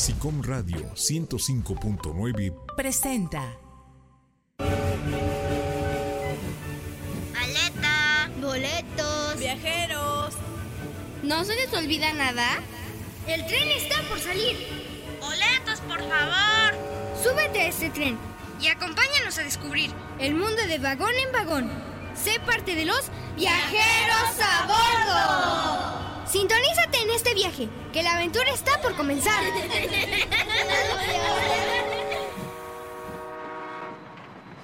SICOM Radio 105.9 presenta. Maleta, boletos, viajeros. ¿No se les olvida nada? El tren está por salir. Boletos, por favor. Súbete a este tren y acompáñanos a descubrir el mundo de vagón en vagón. Sé parte de los viajeros a bordo. Sintonízate en este viaje, que la aventura está por comenzar.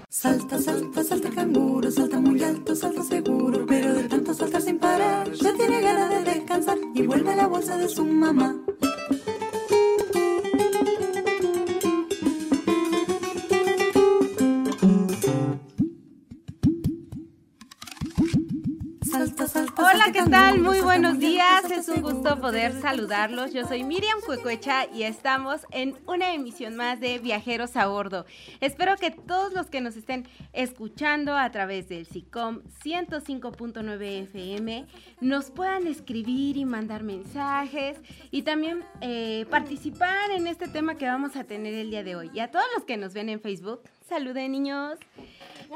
Salta, salta, salta canguro, salta muy alto, salta seguro, pero de tanto saltar sin parar, ya tiene ganas de descansar y vuelve a la bolsa de su mamá. ¿Qué tal? Muy buenos días. Es un gusto poder saludarlos. Yo soy Miriam Cuecuecha y estamos en una emisión más de Viajeros a Bordo. Espero que todos los que nos estén escuchando a través del SICOM 105.9 FM nos puedan escribir y mandar mensajes y también eh, participar en este tema que vamos a tener el día de hoy. Y a todos los que nos ven en Facebook, saluden niños.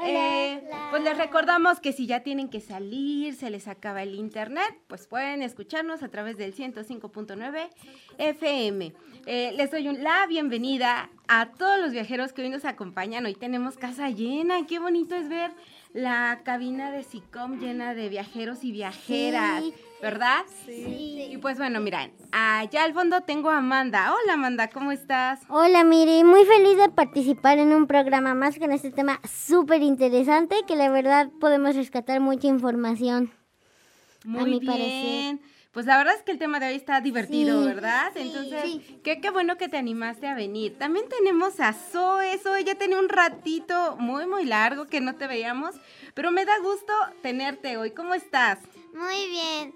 Eh, pues les recordamos que si ya tienen que salir, se les acaba el internet, pues pueden escucharnos a través del 105.9 FM. Eh, les doy la bienvenida a todos los viajeros que hoy nos acompañan. Hoy tenemos casa llena. Qué bonito es ver la cabina de SICOM llena de viajeros y viajeras. ¿verdad? Sí. Y pues bueno, miren, allá al fondo tengo a Amanda. Hola Amanda, ¿cómo estás? Hola Miri, muy feliz de participar en un programa más con este tema súper interesante que la verdad podemos rescatar mucha información. Muy a mi bien. Parecer. Pues la verdad es que el tema de hoy está divertido, ¿verdad? Entonces, Qué, qué bueno que te animaste a venir. También tenemos a Zoe. Zoe ya tenía un ratito muy, muy largo que no te veíamos, pero me da gusto tenerte hoy. ¿Cómo estás? Muy bien.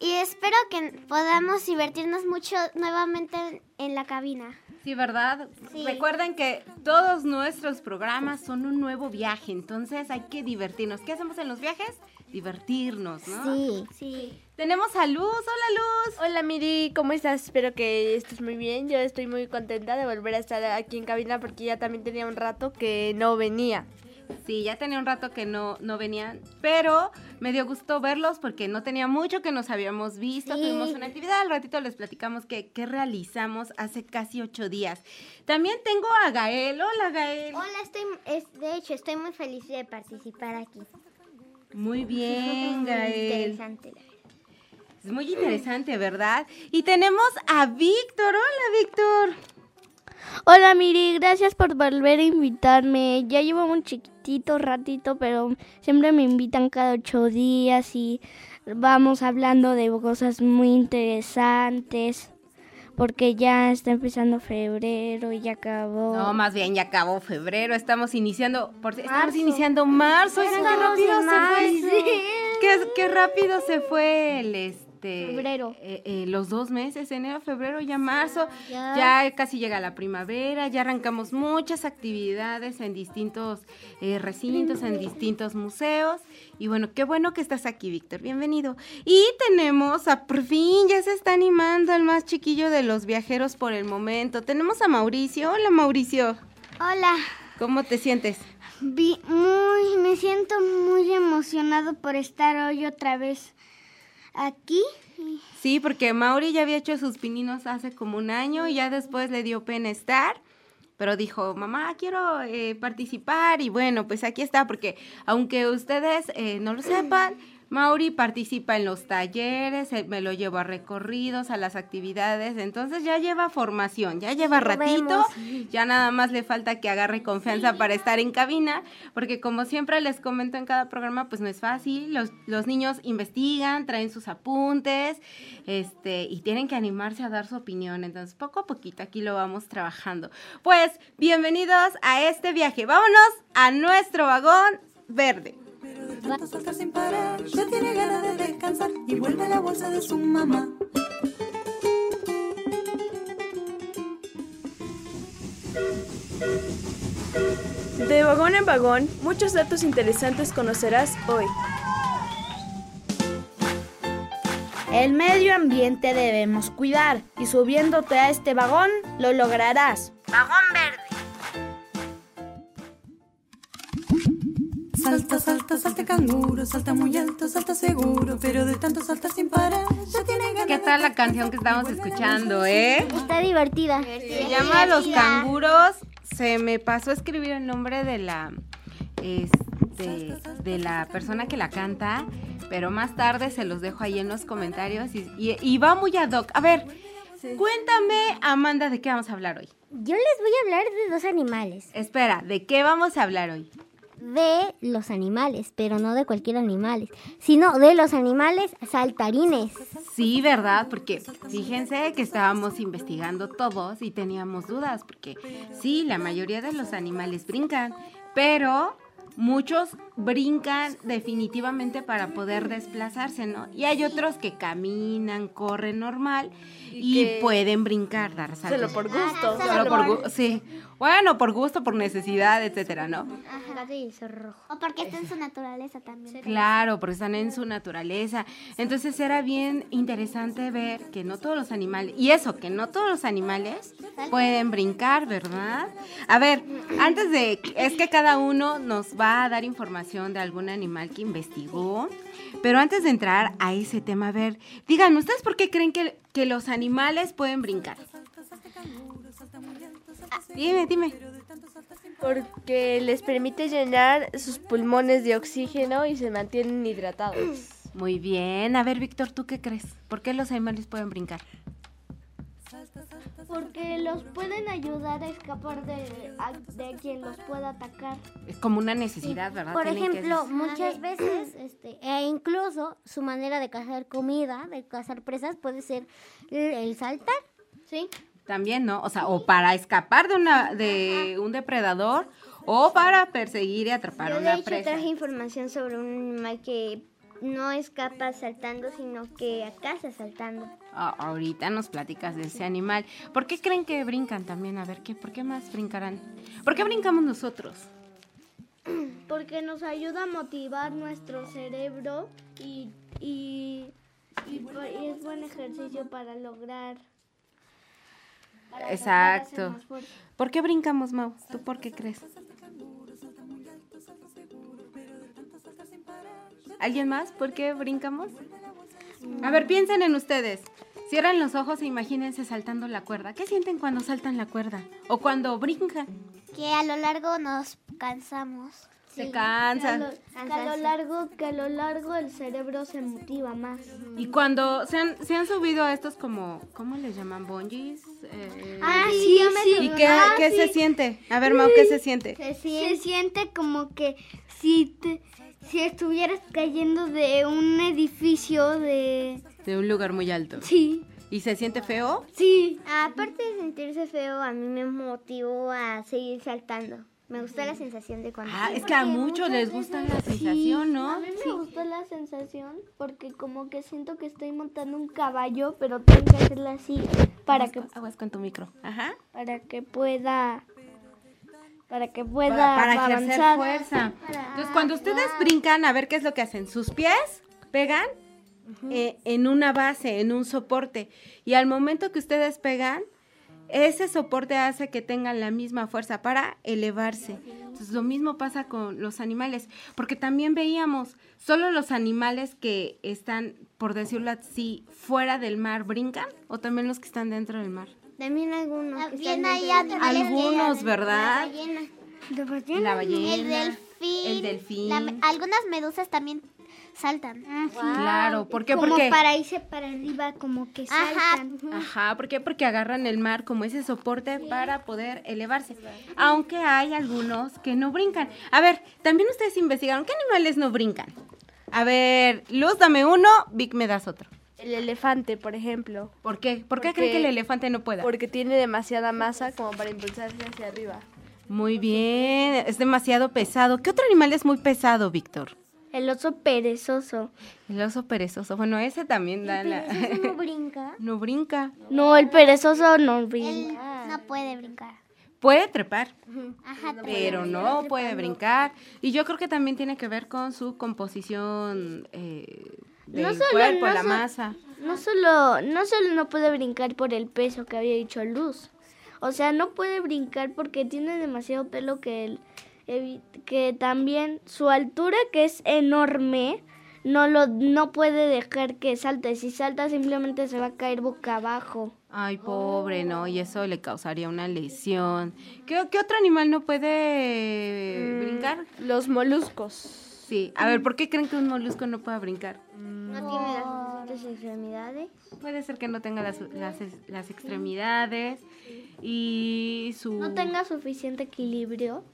Y espero que podamos divertirnos mucho nuevamente en la cabina. Sí, ¿verdad? Recuerden que todos nuestros programas son un nuevo viaje, entonces hay que divertirnos. ¿Qué hacemos en los viajes? Divertirnos, ¿no? Sí, sí. Tenemos a Luz. Hola, Luz. Hola, Miri. ¿Cómo estás? Espero que estés muy bien. Yo estoy muy contenta de volver a estar aquí en cabina porque ya también tenía un rato que no venía. Sí, ya tenía un rato que no, no venían, pero me dio gusto verlos porque no tenía mucho que nos habíamos visto. Tuvimos una actividad, al ratito les platicamos que, realizamos hace casi ocho días. También tengo a Gael. Hola, Gael. Hola, estoy, de hecho, estoy muy feliz de participar aquí. Muy bien, Gael. Interesante. Es muy interesante, ¿verdad? Y tenemos a Víctor. Hola, Víctor. Hola Miri, gracias por volver a invitarme. Ya llevo un chiquitito ratito, pero siempre me invitan cada ocho días y vamos hablando de cosas muy interesantes. Porque ya está empezando febrero y ya acabó. No, más bien ya acabó febrero. Estamos iniciando, por, estamos iniciando marzo. Oigan, qué rápido se fue. Qué, qué rápido se fue el este este, febrero. Eh, eh, los dos meses, enero, febrero, ya marzo, ya. casi llega la primavera, ya arrancamos muchas actividades en distintos eh, recintos, en distintos museos. Y bueno, qué bueno que estás aquí, Víctor, bienvenido. Y tenemos a, por fin, ya se está animando el más chiquillo de los viajeros por el momento. Tenemos a Mauricio. Hola, Mauricio. Hola. ¿Cómo te sientes? Vi muy, me siento muy emocionado por estar hoy otra vez aquí. Sí, porque Mauri ya había hecho sus pininos hace como un año y ya después le dio pena estar. Pero dijo, mamá, quiero eh, participar y bueno, pues aquí está, porque aunque ustedes eh, no lo sepan, Mauri participa en los talleres, eh, me lo llevo a recorridos, a las actividades, entonces ya lleva formación, ya lleva ratito, ya nada más le falta que agarre confianza para estar en cabina, porque como siempre les comento en cada programa, pues no es fácil, los, los niños investigan, traen sus apuntes, este, y tienen que animarse a dar su opinión, entonces poco a poquito aquí lo vamos trabajando. Pues bienvenidos a este viaje, vámonos a nuestro vagón verde tanto saltar sin parar, ya tiene ganas de descansar y vuelve a la bolsa de su mamá. De vagón en vagón, muchos datos interesantes conocerás hoy. El medio ambiente debemos cuidar y subiéndote a este vagón lo lograrás. Vagón verde. Salta, salta, salta canguro, salta muy alto, salta seguro, pero de tanto saltar sin parar, ya tiene ganas. ¿Qué tal la canción que estamos escuchando, eh? Está divertida. Se llama Los Canguros. Se me pasó a escribir el nombre de la este, de la persona que la canta, pero más tarde se los dejo ahí en los comentarios y, y- y va muy ad hoc. A ver, cuéntame, Amanda, de qué vamos a hablar hoy. Yo les voy a hablar de dos animales. Espera, ¿de qué vamos a hablar hoy? De los animales, pero no de cualquier animal, sino de los animales saltarines. Sí, ¿verdad? Porque fíjense que estábamos investigando todos y teníamos dudas, porque sí, la mayoría de los animales brincan, pero muchos brincan definitivamente para poder desplazarse, ¿no? Y hay otros que caminan, corren normal y, pueden brincar, dar saltos. Solo por gusto. Solo por gu- sí. Bueno, por gusto, por necesidad, etcétera, ¿no? O porque está en su naturaleza también. Claro, porque están en su naturaleza. Entonces era bien interesante ver que no todos los animales, y eso, que no todos los animales pueden brincar, ¿verdad? A ver, antes de, es que cada uno nos va a dar información de algún animal que investigó, pero antes de entrar a ese tema, a ver, díganme, ¿ustedes por qué creen que, que los animales pueden brincar? Dime, dime. Porque les permite llenar sus pulmones de oxígeno y se mantienen hidratados. Muy bien. A ver, Víctor, ¿tú qué crees? ¿Por qué los animales pueden brincar? Porque los pueden ayudar a escapar de, a- de quien los pueda atacar. Es como una necesidad, ¿verdad? Por Tienen que- ejemplo, muchas veces, este, e incluso su manera de cazar comida, de cazar presas, puede ser el, el saltar. ¿Sí? También, ¿no? O sea, o para escapar de una de un depredador o para perseguir y atrapar Yo de una hecho presa. traje información sobre un animal que no escapa saltando, sino que caza saltando. Ah, ahorita nos platicas de ese animal. ¿Por qué creen que brincan también? A ver, ¿qué, ¿por qué más brincarán? ¿Por qué brincamos nosotros? Porque nos ayuda a motivar nuestro cerebro y, y, y es buen ejercicio para lograr. para Exacto. ¿Por qué brincamos, Mau? ¿Tú por qué crees? ¿Alguien más? ¿Por qué brincamos? A ver, piensen en ustedes. Cierran los ojos e imagínense saltando la cuerda. ¿Qué sienten cuando saltan la cuerda? O cuando brincan. Que a lo largo nos cansamos. Se Que a cansan. lo, que a lo largo, que a lo largo el cerebro se motiva más. Y cuando se han, se han subido a estos como, ¿cómo les llaman? ¿Bungees? Eh, Ah, sí, ¿Y qué, qué se siente? A ver, Mau, ¿qué se siente? Se siente, como que si te- si estuvieras cayendo de un edificio de De un lugar muy alto. sí ¿Y se siente feo? sí Aparte de sentirse feo, a mí me motivó a seguir saltando. Me gusta la sensación de cuando... Ah, es que a muchos les gusta la sensación, ¿no? a mí me gustó la sensación porque como que siento que estoy montando un caballo pero tengo que hacerlo así para que Aguas con tu micro. Ajá. para que pueda para que Para, pueda para ejercer avanzar fuerza. Entonces, cuando ustedes brincan, a ver qué es lo que hacen. Sus pies pegan eh, en una base, en un soporte. Y al momento que ustedes pegan, ese soporte hace que tengan la misma fuerza para elevarse. Entonces, lo mismo pasa con los animales. Porque también veíamos, solo los animales que están, por decirlo así, fuera del mar brincan, o también los que están dentro del mar. También algunos. También están hay. Algunos, ¿verdad? La ballena. La ballena. El delfín. El delfín. La algunas medusas también saltan. Claro, ¿por qué? como Porque para irse para arriba como que Ajá. saltan Ajá, ¿por qué? Porque agarran el mar como ese soporte para poder elevarse. Aunque hay algunos que no brincan. A ver, también ustedes investigaron, ¿qué animales no brincan? A ver, Luz, dame uno, Vic, me das otro. El elefante, por ejemplo. ¿Por qué? ¿Por qué Porque- creen que el elefante no pueda? Porque tiene demasiada masa como para impulsarse hacia arriba. Muy bien, es demasiado pesado. ¿Qué otro animal es muy pesado, Víctor? el oso perezoso El oso perezoso. Bueno, ese también da la... No brinca. no brinca. no el perezoso no Él brinca no puede brincar. Puede trepar. Ajá. pero no puede brincar. Y yo creo que también tiene que ver con su composición eh, del No solo- cuerpo, no la so- masa. No solo, no solo no puede brincar por el peso que había dicho Luz. O sea, no puede brincar porque tiene demasiado pelo que él, que también su altura que es enorme no lo no puede dejar que salte. Si salta simplemente se va a caer boca abajo. Ay, pobre, ¿no? Y eso le causaría una lesión. ¿Qué, qué otro animal no puede brincar? Los moluscos. Sí. A ver, ¿por qué creen que un molusco no pueda brincar? No tiene las suficientes extremidades. Puede ser que no tenga las, las, las extremidades y su... No tenga suficiente equilibrio.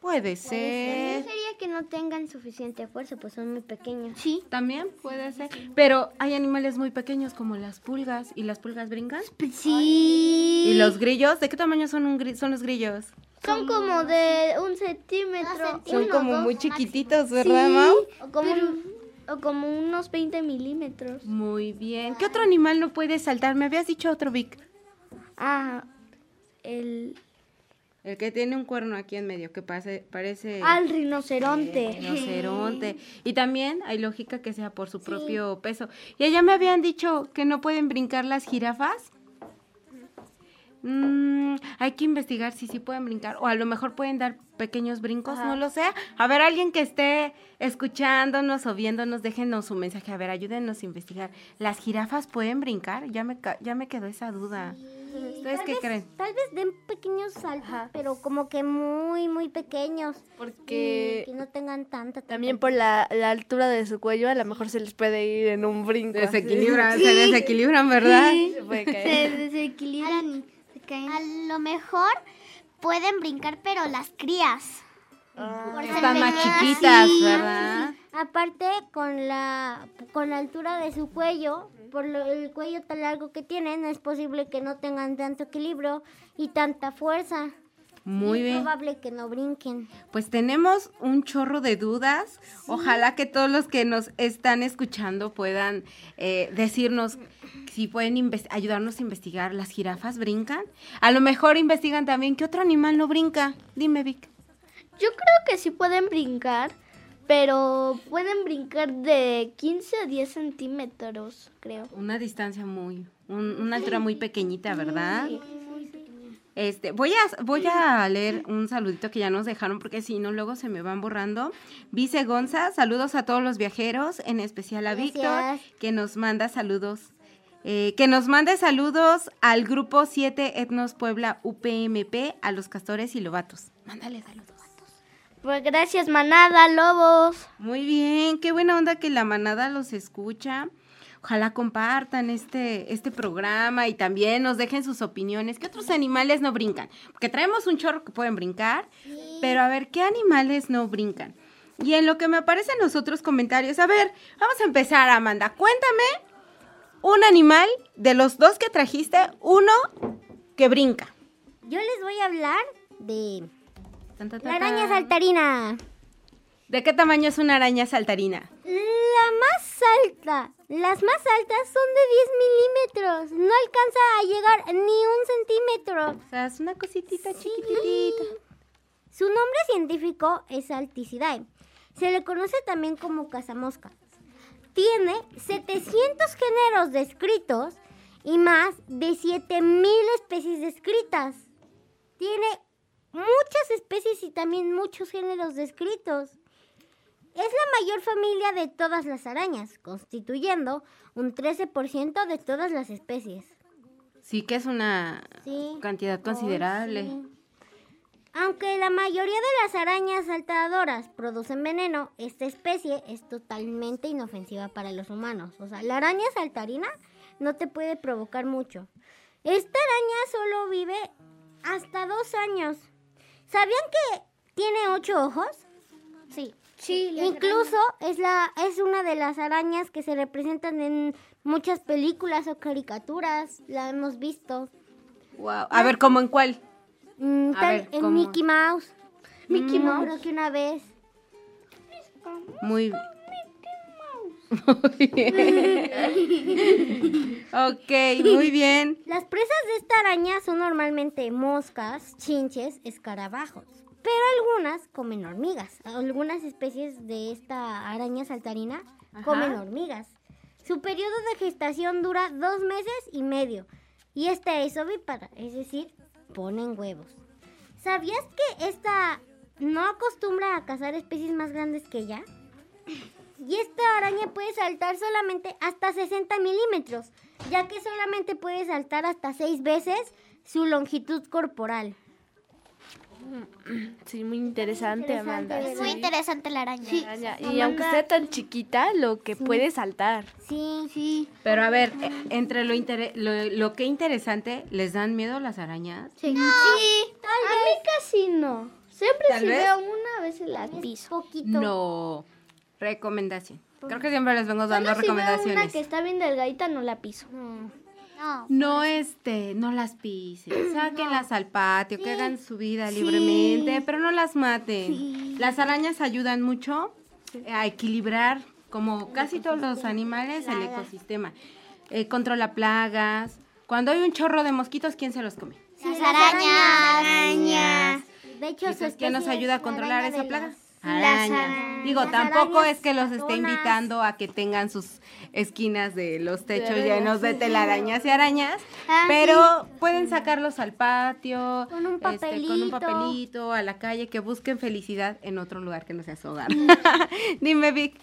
Puede ser. sería que no tengan suficiente fuerza, pues son muy pequeños. Sí. También puede ser. Pero hay animales muy pequeños como las pulgas. ¿Y las pulgas brincan? Sí. ¿Y los grillos? ¿De qué tamaño son, un gri- son los grillos? Son como de un centímetro. Son como muy máximo. chiquititos, Sí, ¿verdad, Mau? O como, o como unos 20 milímetros. Muy bien. ¿Qué otro animal no puede saltar? Me habías dicho otro, Vic. Ah, el... El que tiene un cuerno aquí en medio, que pase, parece... Al rinoceronte. rinoceronte. Y también hay lógica que sea por su propio peso. Y allá me habían dicho que no pueden brincar las jirafas. Mm, hay que investigar si sí pueden brincar. O a lo mejor pueden dar pequeños brincos, no lo sé. A ver, alguien que esté escuchándonos o viéndonos, déjenos su mensaje. A ver, ayúdenos a investigar. ¿Las jirafas pueden brincar? Ya me, ca- ya me quedó esa duda. ¿Ustedes Tal qué vez- creen? Tal vez den pequeños saltos, pero como que muy, muy pequeños. Porque Que no tengan tanta. también por la, la altura de su cuello, a lo mejor se les puede ir en un brinco. Desequilibran, se desequilibran, ¿verdad? Se puede caer. Se desequilibran A lo mejor pueden brincar, pero las crías. Ser Están más chiquitas, Sí. ¿verdad? Aparte, con la, con la altura de su cuello, por lo- el cuello tan largo que tienen, es posible que no tengan tanto equilibrio y tanta fuerza. Muy es bien. probable que no brinquen. Pues tenemos un chorro de dudas. Ojalá que todos los que nos están escuchando puedan eh, decirnos si pueden ayudarnos a investigar. ¿Las jirafas brincan? A lo mejor investigan también qué otro animal no brinca. Dime, Vic. Yo creo que sí pueden brincar, pero pueden brincar de 15 a 10 centímetros, creo. Una distancia muy, un- una altura muy pequeñita, ¿verdad? Este, voy a, voy a leer un saludito que ya nos dejaron porque si no luego se me van borrando. Vice Gonza, saludos a todos los viajeros, en especial a Víctor, que nos manda saludos. eh, que nos mande saludos al grupo 7 Etnos Puebla UPMP, a los castores y lobatos. Mándale saludos. Pues gracias, manada, lobos. Muy bien, qué buena onda que la manada los escucha. Ojalá compartan este, este programa y también nos dejen sus opiniones. ¿Qué otros animales no brincan? Porque traemos un chorro que pueden brincar, pero a ver, ¿qué animales no brincan? Y en lo que me aparecen los otros comentarios, a ver, vamos a empezar, Amanda. Cuéntame un animal de los dos que trajiste, uno que brinca. Yo les voy a hablar de la araña saltarina. ¿De qué tamaño es una araña saltarina? La más alta, las más altas son de 10 milímetros. No alcanza a llegar ni un centímetro. O sea, es una cositita chiquitita. Su nombre científico es Alticidae. Se le conoce también como cazamosca. Tiene 700 géneros descritos y más de 7000 especies descritas. Tiene muchas especies y también muchos géneros descritos. Es la mayor familia de todas las arañas, constituyendo un 13% de todas las especies. Sí que es una Sí. cantidad considerable. Sí. Aunque la mayoría de las arañas saltadoras producen veneno, esta especie es totalmente inofensiva para los humanos. O sea, la araña saltarina no te puede provocar mucho. Esta araña solo vive hasta dos años. ¿Sabían que tiene ocho ojos? Sí. Sí, Incluso es, la, es una de las arañas que se representan en muchas películas o caricaturas. La hemos visto. Wow. A ver, ¿cómo en cuál? Mm, A tal- ver, en ¿cómo? Mickey Mouse. Mickey Mm, Mouse. Creo que una vez. Muy Muy bien. ok, muy bien. Las presas de esta araña son normalmente moscas, chinches, escarabajos. Pero algunas comen hormigas. Algunas especies de esta araña saltarina comen hormigas. Su periodo de gestación dura dos meses y medio. Y esta es ovípara, es decir, ponen huevos. ¿Sabías que esta no acostumbra a cazar especies más grandes que ella? Y esta araña puede saltar solamente hasta 60 milímetros, ya que solamente puede saltar hasta 6 veces su longitud corporal. Sí, muy interesante, Amanda. Es muy Sí. interesante la araña. Araña. Y aunque sea tan chiquita, lo que puede saltar. Sí, sí. Pero a ver, eh, entre lo, intere- lo, lo que interesante, ¿les dan miedo las arañas? Sí. a mí casi no. Siempre Tal si vez. veo una vez la piso. Poquito. No. Recomendación. Creo que siempre les vengo dando Solo si veo una recomendaciones. que está bien delgadita no la piso. No. No, este, no las pisen, sáquenlas al patio, que hagan su vida libremente, pero no las maten. Las arañas ayudan mucho a equilibrar, como casi todos los animales, el ecosistema. Eh, controla plagas. Cuando hay un chorro de mosquitos, ¿quién se los come? Las arañas. De hecho, ¿Y su pues, quién nos ayuda a es la controlar esa plaga? Arañas. Digo, Las tampoco arañas es que los esté invitando a que tengan sus esquinas de los techos llenos de telarañas y arañas, Ah, pero pueden sacarlos al patio, Con un este, con un papelito. papelito, a la calle, que busquen felicidad en otro lugar que no sea su hogar. Dime, Vic.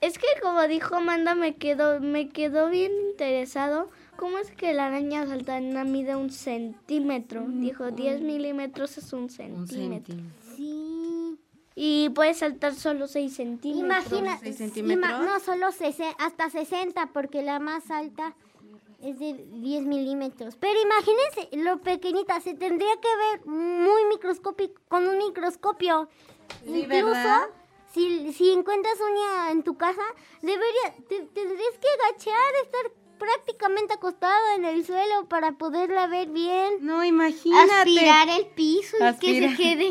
Es que como dijo Amanda, me quedó, me quedó bien interesado. ¿Cómo es que la araña saltarina mide un centímetro? Dijo 10 milímetros es un Un centímetro. centímetro. Sí. Y puede saltar solo 6 centímetros. Imagina, seis ima- centímetros. no, solo hasta 60, porque la más alta es de 10 milímetros. Pero imagínense lo pequeñita, se tendría que ver muy microscópico, con un microscopio. Sí, Incluso, ¿verdad? si, si encuentras uña en tu casa, debería, te- tendrías que agachar, estar prácticamente acostado en el suelo para poderla ver bien. No, imagínate. Aspirar el piso y que se quede.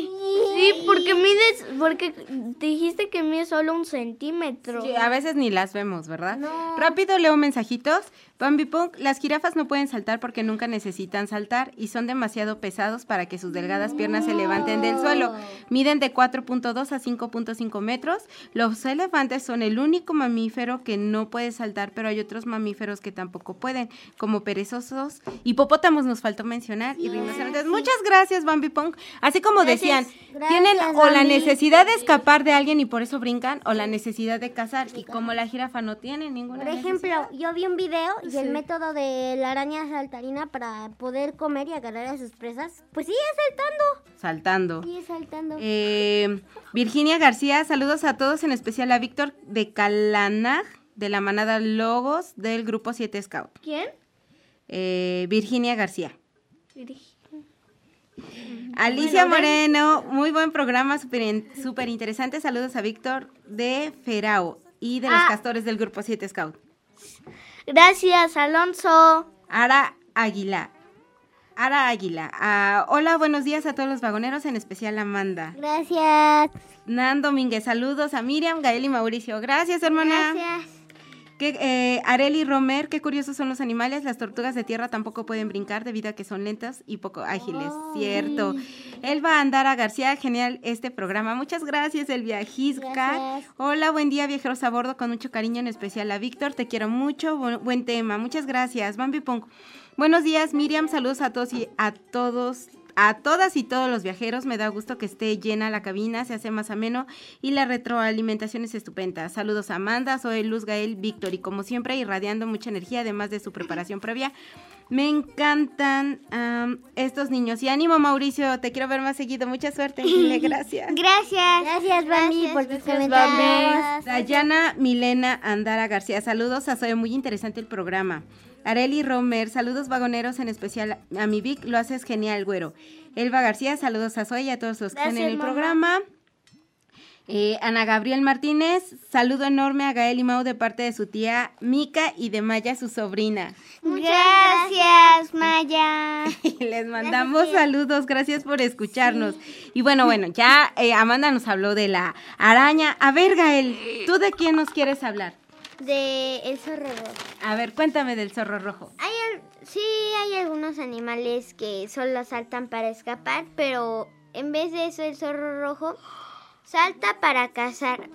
Sí, porque mides, porque dijiste que mide solo un centímetro. Sí, a veces ni las vemos, ¿verdad? Rápido leo mensajitos. Bambi Punk, las jirafas no pueden saltar porque nunca necesitan saltar y son demasiado pesados para que sus delgadas piernas se levanten del suelo. Miden de 4.2 a 5.5 metros. Los elefantes son el único mamífero que no puede saltar, pero hay otros mamíferos que tampoco pueden, como perezosos. Hipopótamos nos faltó mencionar y rinocerontes. Muchas gracias, Bambi Punk. Así como decían, tienen o la necesidad de escapar de alguien y por eso brincan, o la necesidad de cazar. Y como la jirafa no tiene ninguna Por ejemplo, yo vi un video y el método de la araña saltarina para poder comer y agarrar a sus presas, pues sigue saltando. saltando. Sigue saltando. Eh, Virginia García, saludos a todos, en especial a Víctor de Calanag, de la manada Logos del grupo 7 Scout. ¿Quién? Eh, Virginia García. Alicia Moreno, muy buen programa, súper interesante. Saludos a Víctor de Ferao y de los Ah. castores del grupo 7 Scout. Gracias, Alonso. Ara Águila. Ara Águila. Ah, hola, buenos días a todos los vagoneros, en especial a Amanda. Gracias. Nan Domínguez, saludos a Miriam, Gael y Mauricio. Gracias, hermana. Gracias. Que, eh, Areli Romer, qué curiosos son los animales. Las tortugas de tierra tampoco pueden brincar debido a que son lentas y poco ágiles. Cierto. Elba Andara García, genial este programa. Muchas gracias, el viajisca. Hola, buen día, viajeros a bordo, con mucho cariño, en especial a Víctor. Te quiero mucho, bu- buen tema. Muchas gracias, Bambi Punk. Buenos días, Miriam. Saludos a todos y a todos. A todas y todos los viajeros, me da gusto que esté llena la cabina, se hace más ameno y la retroalimentación es estupenda. Saludos a Amanda, soy Luz Gael Víctor y como siempre irradiando mucha energía además de su preparación previa. Me encantan estos niños y ánimo Mauricio, te quiero ver más seguido, mucha suerte, dile gracias. Gracias. Gracias, Bambi, por tus Gracias, comentarios. Dayana Milena Andara García, saludos a Soy, muy interesante el programa. Areli Romer, saludos vagoneros, en especial a mi Vic, lo haces genial, güero. Elba García, saludos a Soy y a todos los que están en el mamá. programa. Eh, Ana Gabriel Martínez, saludo enorme a Gael y Mau de parte de su tía Mica y de Maya, su sobrina. Gracias, Maya. Les mandamos saludos, gracias por escucharnos. Y bueno, bueno, ya eh, Amanda nos habló de la araña. A ver, Gael, ¿tú de quién nos quieres hablar? De el zorro rojo. A ver, cuéntame del zorro rojo. Hay al- sí, hay algunos animales que solo saltan para escapar, pero en vez de eso el zorro rojo salta para cazar.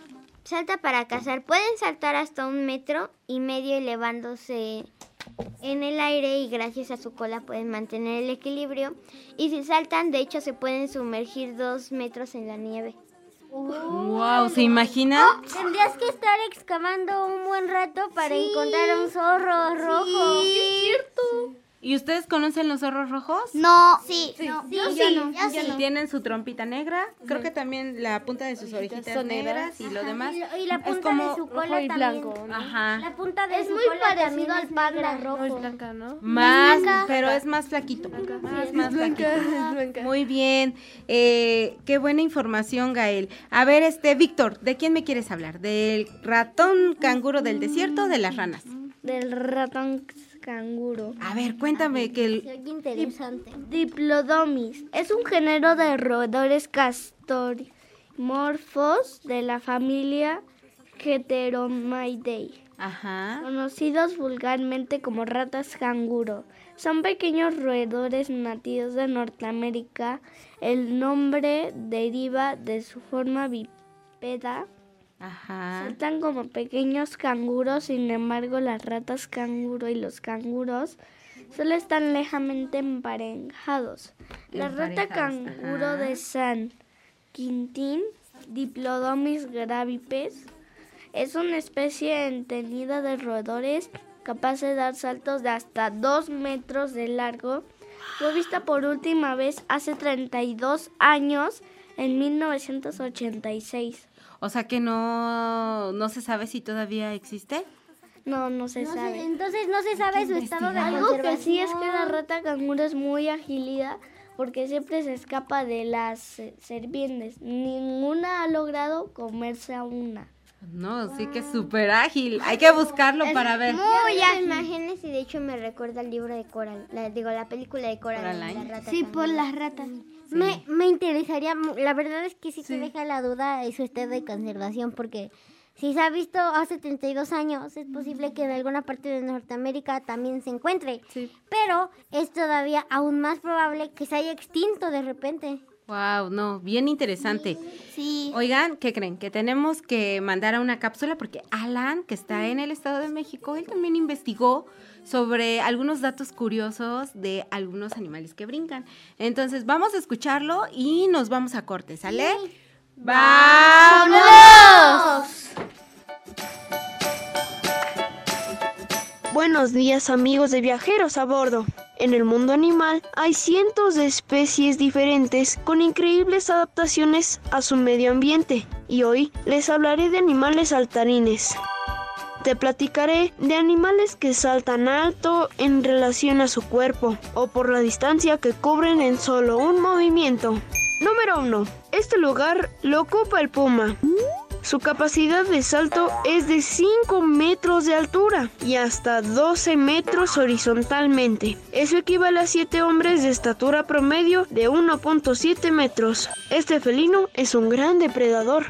salta para cazar. Pueden saltar hasta un metro y medio elevándose en el aire y gracias a su cola pueden mantener el equilibrio. Y si saltan, de hecho, se pueden sumergir dos metros en la nieve. Wow, ¿se imagina? Tendrías que estar excavando un buen rato para encontrar un zorro rojo. Sí, es cierto. ¿Y ustedes conocen los zorros rojos? No. Sí, no. yo, Yo sí, no, yo sí. Tienen su trompita negra, creo que también la punta de sus orejitas son negras negras. y lo demás. Y, lo- y la es punta como de su cola rojo y también. blanco, ¿no? Ajá. La punta de Es su muy cola parecido al es panda negra. No, es blanca, ¿no? Más, blanca. pero es más flaquito. Más, más flaquito. es blanca. Muy bien, eh, qué buena información, Gael. A ver, este, Víctor, ¿de quién me quieres hablar? ¿Del ratón canguro del desierto o de las ranas? Del ratón canguro. A ver, cuéntame que el... Oye interesante. Diplodomis es un género de roedores castorimorfos de la familia Heteromyidae, Ajá. conocidos vulgarmente como ratas canguro. Son pequeños roedores nativos de Norteamérica. El nombre deriva de su forma bípeda. Ajá. Saltan como pequeños canguros, sin embargo las ratas canguro y los canguros solo están lejamente emparejados. La rata canguro ajá. de San Quintín, Diplodomis gravipes, es una especie entendida de roedores capaz de dar saltos de hasta 2 metros de largo. Fue vista por última vez hace 32 años, en 1986. O sea que no, no se sabe si todavía existe. No, no se No sabe. entonces no se sabe su estado de Algo que sí es que la rata canguro es muy agilida porque siempre se escapa de las eh, serpientes. Ninguna ha logrado comerse a una. No, sí que es súper ágil. Hay que buscarlo para ver. Muy imágenes y de hecho me recuerda al libro de Coral, la, digo, la película de. Coraline. la rata Sí, por las ratas. Me, me interesaría, la verdad es que sí, te deja la duda de su estado de conservación, porque si se ha visto hace 32 años, es posible que en alguna parte de Norteamérica también se encuentre. Pero es todavía aún más probable que se haya extinto de repente. Wow, no, bien interesante. Sí. Oigan, ¿qué creen? Que tenemos que mandar a una cápsula porque Alan, que está en el Estado de México, él también investigó sobre algunos datos curiosos de algunos animales que brincan. Entonces, vamos a escucharlo y nos vamos a corte, ¿sale? ¡Vámonos! Buenos días amigos de viajeros a bordo. En el mundo animal hay cientos de especies diferentes con increíbles adaptaciones a su medio ambiente y hoy les hablaré de animales saltarines. Te platicaré de animales que saltan alto en relación a su cuerpo o por la distancia que cubren en solo un movimiento. Número 1. Este lugar lo ocupa el puma. Su capacidad de salto es de 5 metros de altura y hasta 12 metros horizontalmente. Eso equivale a 7 hombres de estatura promedio de 1.7 metros. Este felino es un gran depredador.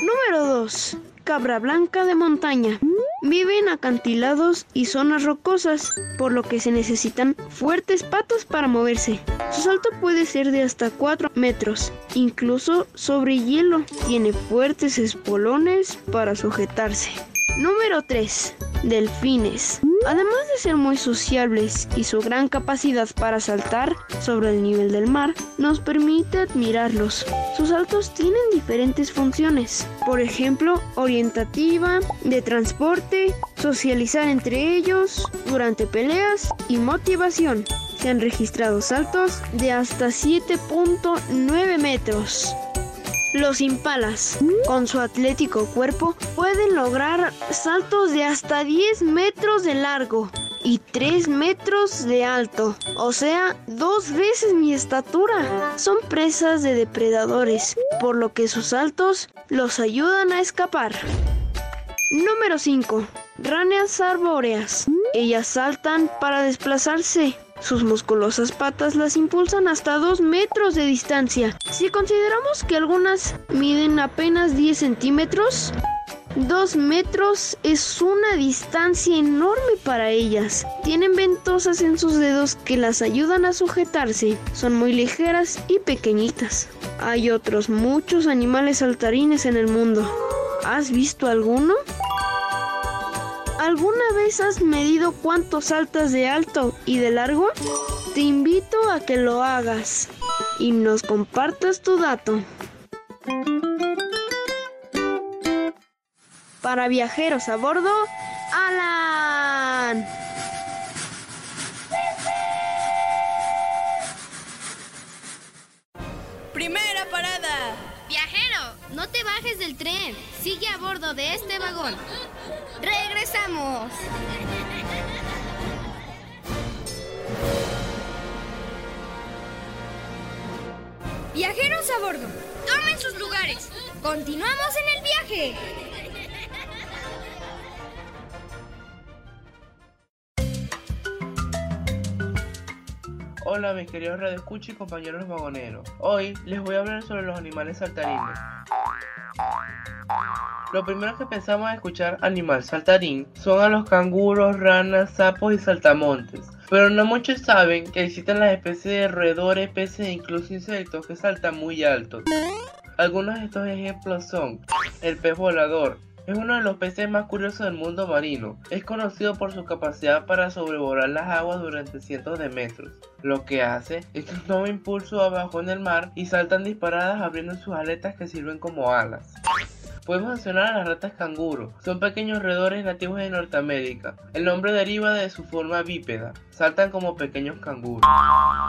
Número 2. Cabra blanca de montaña. Vive en acantilados y zonas rocosas, por lo que se necesitan fuertes patas para moverse. Su salto puede ser de hasta 4 metros, incluso sobre hielo. Tiene fuertes espolones para sujetarse. Número 3. Delfines. Además de ser muy sociables y su gran capacidad para saltar sobre el nivel del mar, nos permite admirarlos. Sus saltos tienen diferentes funciones, por ejemplo, orientativa, de transporte, socializar entre ellos, durante peleas y motivación. Se han registrado saltos de hasta 7.9 metros. Los impalas, con su atlético cuerpo, pueden lograr saltos de hasta 10 metros de largo y 3 metros de alto, o sea, dos veces mi estatura. Son presas de depredadores, por lo que sus saltos los ayudan a escapar. Número 5. Ranas arbóreas. Ellas saltan para desplazarse. Sus musculosas patas las impulsan hasta 2 metros de distancia. Si consideramos que algunas miden apenas 10 centímetros, 2 metros es una distancia enorme para ellas. Tienen ventosas en sus dedos que las ayudan a sujetarse. Son muy ligeras y pequeñitas. Hay otros muchos animales saltarines en el mundo. ¿Has visto alguno? ¿Alguna vez has medido cuánto saltas de alto y de largo? Te invito a que lo hagas y nos compartas tu dato. Para viajeros a bordo, Alan. Primera parada. Viajero, no te bajes del tren. Sigue a bordo de este vagón. Regresamos. Viajeros a bordo, tomen sus lugares. Continuamos en el viaje. Hola mis queridos radioescuchas y compañeros vagoneros. Hoy les voy a hablar sobre los animales saltarines. Lo primero que pensamos escuchar animal saltarín son a los canguros, ranas, sapos y saltamontes. Pero no muchos saben que existen las especies de roedores, peces e incluso insectos que saltan muy alto. Algunos de estos ejemplos son el pez volador, es uno de los peces más curiosos del mundo marino. Es conocido por su capacidad para sobrevolar las aguas durante cientos de metros. Lo que hace es que toma impulso abajo en el mar y saltan disparadas abriendo sus aletas que sirven como alas. Podemos mencionar a las ratas canguro. Son pequeños roedores nativos de Norteamérica. El nombre deriva de su forma bípeda. Saltan como pequeños canguros.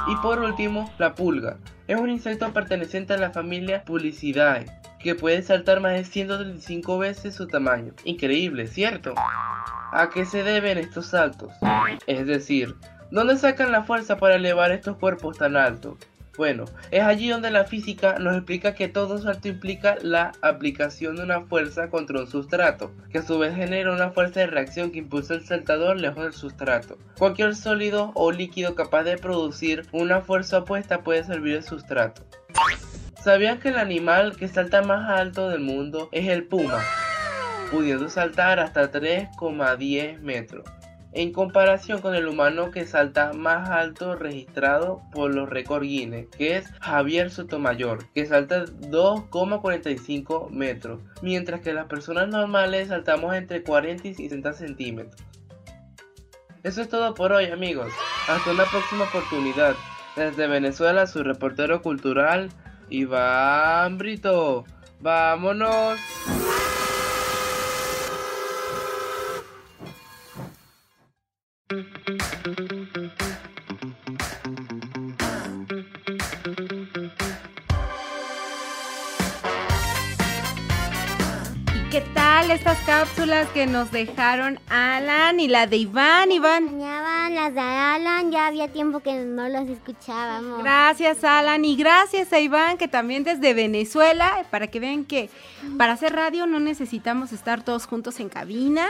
Y por último, la pulga. Es un insecto perteneciente a la familia Pulicidae que puede saltar más de 135 veces su tamaño. Increíble, ¿cierto? ¿A qué se deben estos saltos? Es decir, ¿dónde sacan la fuerza para elevar estos cuerpos tan altos? Bueno, es allí donde la física nos explica que todo salto implica la aplicación de una fuerza contra un sustrato, que a su vez genera una fuerza de reacción que impulsa al saltador lejos del sustrato. Cualquier sólido o líquido capaz de producir una fuerza opuesta puede servir de sustrato. ¿Sabías que el animal que salta más alto del mundo es el puma? Pudiendo saltar hasta 3,10 metros. En comparación con el humano que salta más alto registrado por los récords Guinness, que es Javier Sotomayor, que salta 2,45 metros, mientras que las personas normales saltamos entre 40 y 60 centímetros. Eso es todo por hoy amigos, hasta una próxima oportunidad. Desde Venezuela, su reportero cultural, Iván Brito, vámonos. ¿Qué tal estas cápsulas que nos dejaron Alan y la de Iván? Iván. Las de Alan, ya había tiempo que no las escuchábamos. Gracias Alan y gracias a Iván que también desde Venezuela, para que vean que para hacer radio no necesitamos estar todos juntos en cabina.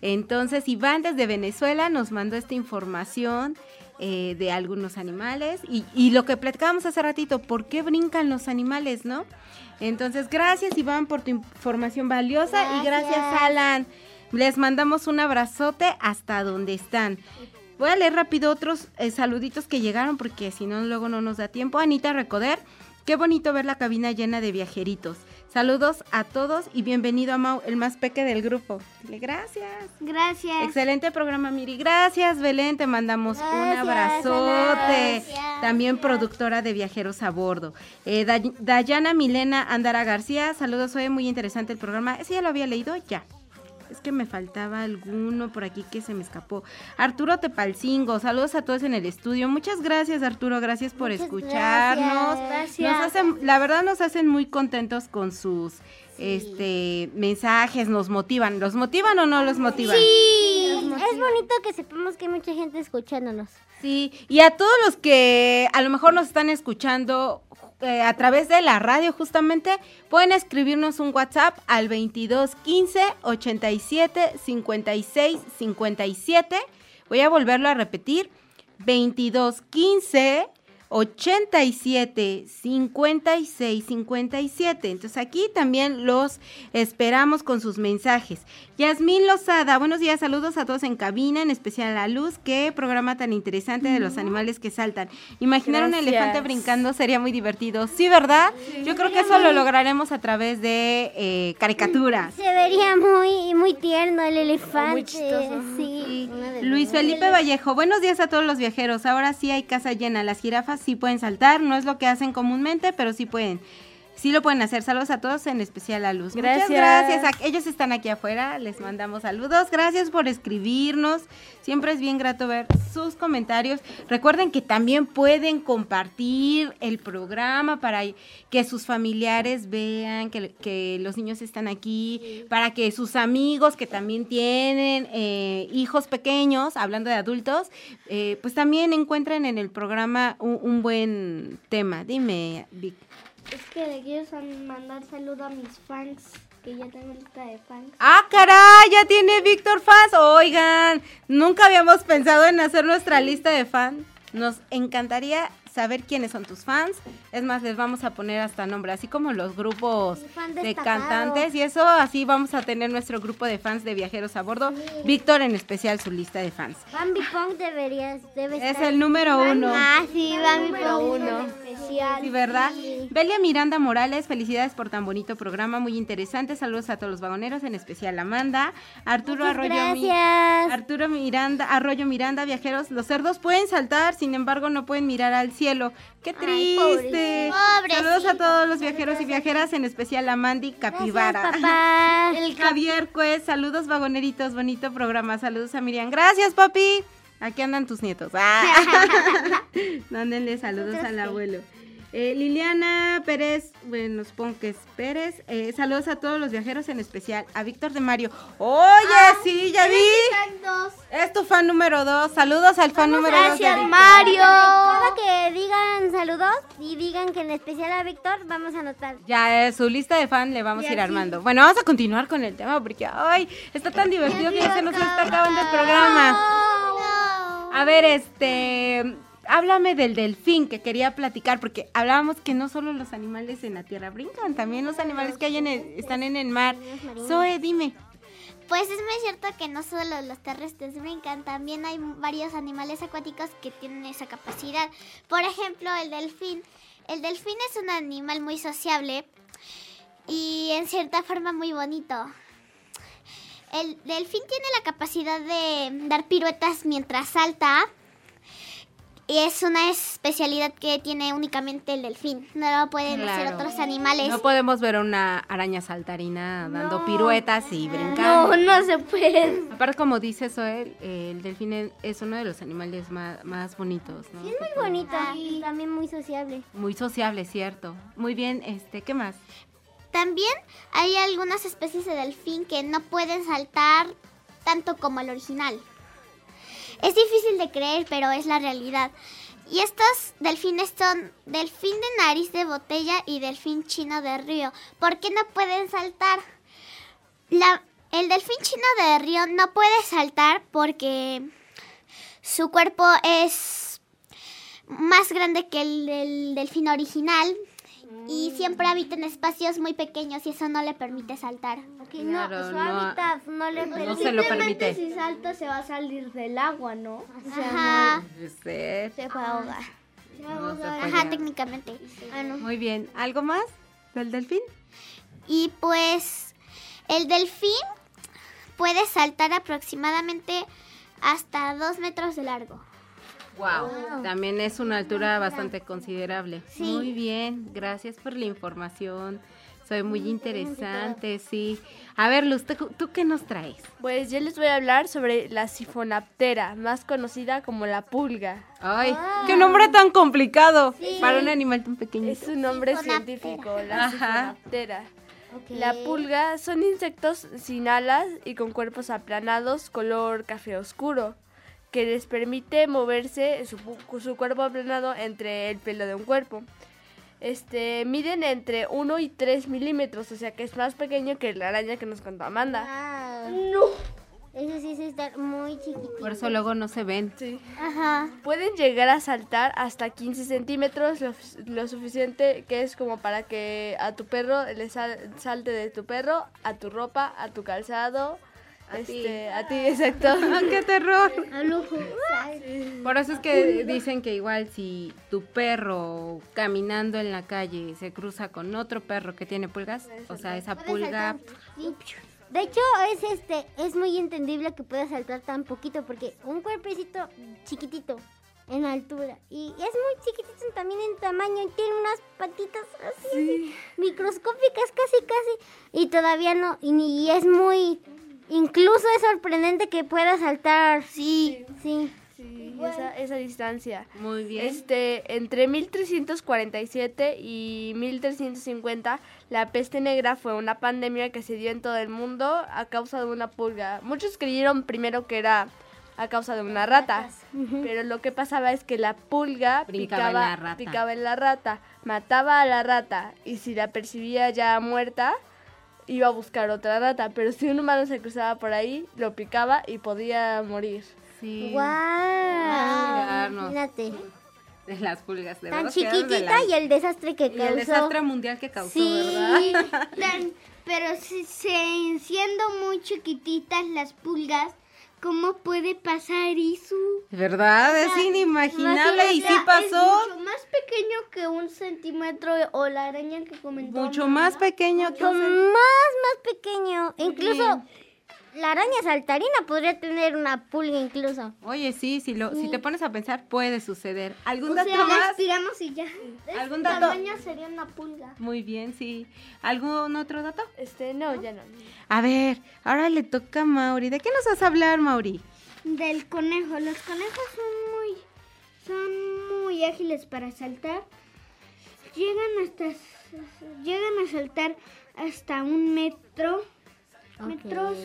Entonces Iván desde Venezuela nos mandó esta información eh, de algunos animales y, y lo que platicábamos hace ratito, ¿por qué brincan los animales, no? Entonces, gracias Iván por tu información valiosa y gracias Alan. Les mandamos un abrazote hasta donde están. Voy a leer rápido otros eh, saluditos que llegaron porque si no luego no nos da tiempo. Anita Recoder, qué bonito ver la cabina llena de viajeritos. Saludos a todos y bienvenido a Mau, el más peque del grupo. Dile gracias. Gracias. Excelente programa, Miri. Gracias, Belén. Te mandamos un abrazote. También productora de Viajeros a Bordo. Eh, Dayana Milena Andara García. Saludos, fue muy interesante el programa. Ese ya lo había leído, ya. Es que me faltaba alguno por aquí que se me escapó. Arturo Tepalcingo, saludos a todos en el estudio. Muchas gracias, Arturo, gracias por escucharnos. Nos hacen, la verdad nos hacen muy contentos con sus este mensajes, nos motivan. ¿Los motivan o no los motivan? Sí, es bonito que sepamos que hay mucha gente escuchándonos. Sí, y a todos los que a lo mejor nos están escuchando eh, a través de la radio justamente, pueden escribirnos un WhatsApp al 22 15 87 56 57. Voy a volverlo a repetir. 22 15 87 56 57. Entonces aquí también los esperamos con sus mensajes. Yasmín Lozada, buenos días, saludos a todos en cabina, en especial a Luz. Qué programa tan interesante de los animales que saltan. Imaginar un elefante brincando sería muy divertido. Sí, ¿verdad? Yo creo que eso lo lograremos a través de eh, caricaturas. Se vería muy, muy tierno el elefante. Muy chistoso. Sí. Luis Felipe Vallejo, buenos días a todos los viajeros. Ahora sí hay casa llena. Las jirafas sí pueden saltar, no es lo que hacen comúnmente, pero sí pueden. Sí lo pueden hacer. Saludos a todos, en especial a Luz. Muchas Gracias. Ellos están aquí afuera, les mandamos saludos. Gracias por escribirnos. Siempre es bien grato ver sus comentarios. Recuerden que también pueden compartir el programa para que sus familiares vean que, que los niños están aquí, para que sus amigos que también tienen eh, hijos pequeños, hablando de adultos, eh, pues también encuentren en el programa un, un buen tema. Dime, Vic. Es que le quiero mandar saludo a mis fans, que ya tengo lista de fans. ¡Ah, caray! Ya tiene Víctor fans. Oigan, nunca habíamos pensado en hacer nuestra lista de fans. Nos encantaría saber quiénes son tus fans. Es más, les vamos a poner hasta nombre, así como los grupos de cantantes y eso, así vamos a tener nuestro grupo de fans de viajeros a bordo. Víctor en especial su lista de fans. Bambi Pong deberías, debe Es estar- el número uno. Ah, sí, Bambi Pong uno. El especial. Sí, ¿verdad? Belia Miranda Morales, felicidades por tan bonito programa, muy interesante. Saludos a todos los vagoneros, en especial Amanda. Arturo Muchas Arroyo Mi- gracias. Arturo Miranda, Arroyo Miranda, viajeros. Los cerdos pueden saltar, sin embargo, no pueden mirar al cielo. ¡Qué triste! pobrecito. Saludos a todos los viajeros y viajeras, en especial a Mandy Capivara. Gracias, papá. El Javier Cuez, saludos vagoneritos, bonito programa. Saludos a Miriam. Gracias, papi. Aquí andan tus nietos. Ah. Mándenle saludos al abuelo. Eh, Liliana Pérez, bueno, supongo que es Pérez. Eh, saludos a todos los viajeros, en especial a Víctor de Mario. Oye, sí, ya vi. Es tu fan número dos. Saludos al fan número dos. Gracias. Mario. Cada que digan saludos y digan que en especial a Víctor, vamos a anotar. Ya, eh, su lista de fan le vamos a ir armando. Bueno, vamos a continuar con el tema porque, ay, está tan divertido que ya se nos está acabando el programa. A ver, este, háblame del delfín que quería platicar porque hablábamos que no solo los animales en la tierra brincan, también los animales que hay en el- están en el mar. Zoe, dime. Pues es muy cierto que no solo los terrestres brincan, también hay varios animales acuáticos que tienen esa capacidad. Por ejemplo, el delfín. El delfín es un animal muy sociable y en cierta forma muy bonito. El delfín tiene la capacidad de dar piruetas mientras salta. Y es una especialidad que tiene únicamente el delfín. No lo pueden hacer Claro. otros animales. No podemos ver una araña saltarina dando piruetas y brincando. No, no se puede. Aparte, como dice Zoe, el delfín es- uno de los animales más, más bonitos, ¿no? Es muy bonito y también muy sociable. Muy sociable, cierto. Muy bien, este, ¿qué más? También hay algunas especies de delfín que no pueden saltar tanto como el original. Es difícil de creer, pero es la realidad. Y estos delfines son delfín de nariz de botella y delfín chino de río. ¿Por qué no pueden saltar? El delfín chino de río no puede saltar porque su cuerpo es más grande que el del delfín original y siempre habita en espacios muy pequeños y eso no le permite saltar. no, Claro, su no- hábitat no le no permite. se lo permite. Si salta se va a salir del agua, ¿no? O sea, Ajá, Este, se puede ahogar. no se Ajá, técnicamente. Muy bien. ¿Algo más del delfín? Y pues el delfín puede saltar aproximadamente hasta dos metros de largo. Wow. También es una altura bastante considerable. Sí. Muy bien. Gracias por la información. Soy muy interesante, sí. A ver, Luz, ¿tú, tú qué nos traes? Pues yo les voy a hablar sobre la sifonaptera, más conocida como la pulga. Ay, qué nombre tan complicado para un animal tan pequeño. Es un nombre científico, la Ajá. sifonaptera. La pulga son insectos sin alas y con cuerpos aplanados color café oscuro, que les permite moverse su, pu- su cuerpo aplanado entre el pelo de un cuerpo. Este, miden entre 1 y 3 milímetros, o sea que es más pequeño que la araña que nos contó Amanda. Ah. No. Eso sí es estar muy chiquitito. Por eso luego no se ven. Sí. Ajá. Pueden llegar a saltar hasta 15 centímetros, lo, lo suficiente que es como para que a tu perro le sal- salte de tu perro, a tu ropa, a tu calzado. A ti. este, a ti, exacto. ¡Ah, ¡Qué terror! Al ojo. Por eso es que dicen que igual si tu perro caminando en la calle se cruza con otro perro que tiene pulgas, o sea, esa pulga... Sí. De hecho, es este, es muy entendible que pueda saltar tan poquito porque un cuerpecito chiquitito en altura y es muy chiquitito también en tamaño y tiene unas patitas así, así, microscópicas casi casi y todavía no y, ni- y es muy incluso es sorprendente que pueda saltar. Sí, sí. Sí, esa, esa distancia. Muy bien. Este, entre 1347 y 1350, la peste negra fue una pandemia que se dio en todo el mundo a causa de una pulga. Muchos creyeron primero que era a causa de una rata, pero lo que pasaba es que la pulga Brincaba en picaba, la rata. picaba en la rata, mataba a la rata y si la percibía ya muerta, iba a buscar otra rata, pero si un humano se cruzaba por ahí, lo picaba y podía morir. Sí. Wow. Imagínate. De las pulgas. Tan debemos cuidarnos de chiquitita las- y el desastre que y causó. el desastre mundial que causó, Sí. ¿verdad? Tan- pero si, se- siendo muy chiquititas las pulgas, ¿cómo puede pasar eso? ¿Verdad? Es inimaginable y sí Es pasó. mucho más pequeño que un centímetro o la araña que comentó. Mucho más pequeño que Mucho más, más pequeño. Incluso. La araña saltarina podría tener una pulga incluso. Oye, sí, si, lo, si te pones a pensar, puede suceder. ¿Algún O dato sea, más? Tiramos y ya. ¿Algún El dato? tamaño sería una pulga. Muy bien, sí. ¿Algún otro dato? Este, no, ya no. A ver, ahora le toca a Mauri. ¿De qué nos vas a hablar, Mauri? Del conejo. Los conejos son muy, son muy ágiles para saltar. Llegan hasta, llegan a saltar hasta un metro. Metros,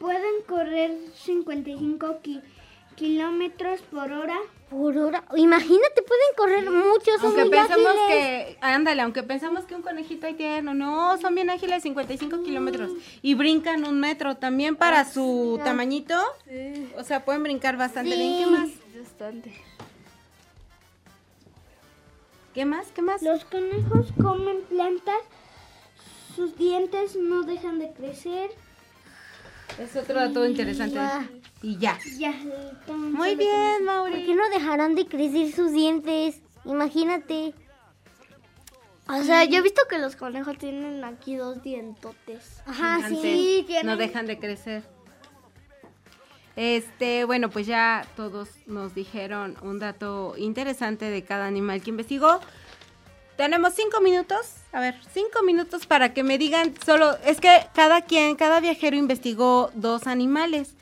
pueden correr 55 ki- kilómetros por hora. Por hora. Imagínate, pueden correr mucho, son Aunque muy pensamos ágiles. que, ándale, aunque pensamos que un conejito ahí tierno, no, son bien ágiles, 55 kilómetros. Y brincan un metro también para su tamañito. O sea, pueden brincar bastante bien. ¿Qué Sí. más? Bastante. ¿Qué más? ¿Qué más? Los conejos comen plantas. Sus dientes no dejan de crecer. Es otro dato interesante. Y ya. Ya, Muy bien, ¿Por Mauri. qué no dejarán de crecer sus dientes? Imagínate. O sea, yo he visto que los conejos tienen aquí dos dientotes. Ajá, sí. no dejan de crecer. Este, bueno, pues ya todos nos dijeron un dato interesante de cada animal que investigó. Tenemos cinco minutos, a ver, cinco minutos para que me digan solo, es que cada quien, cada viajero investigó dos animales.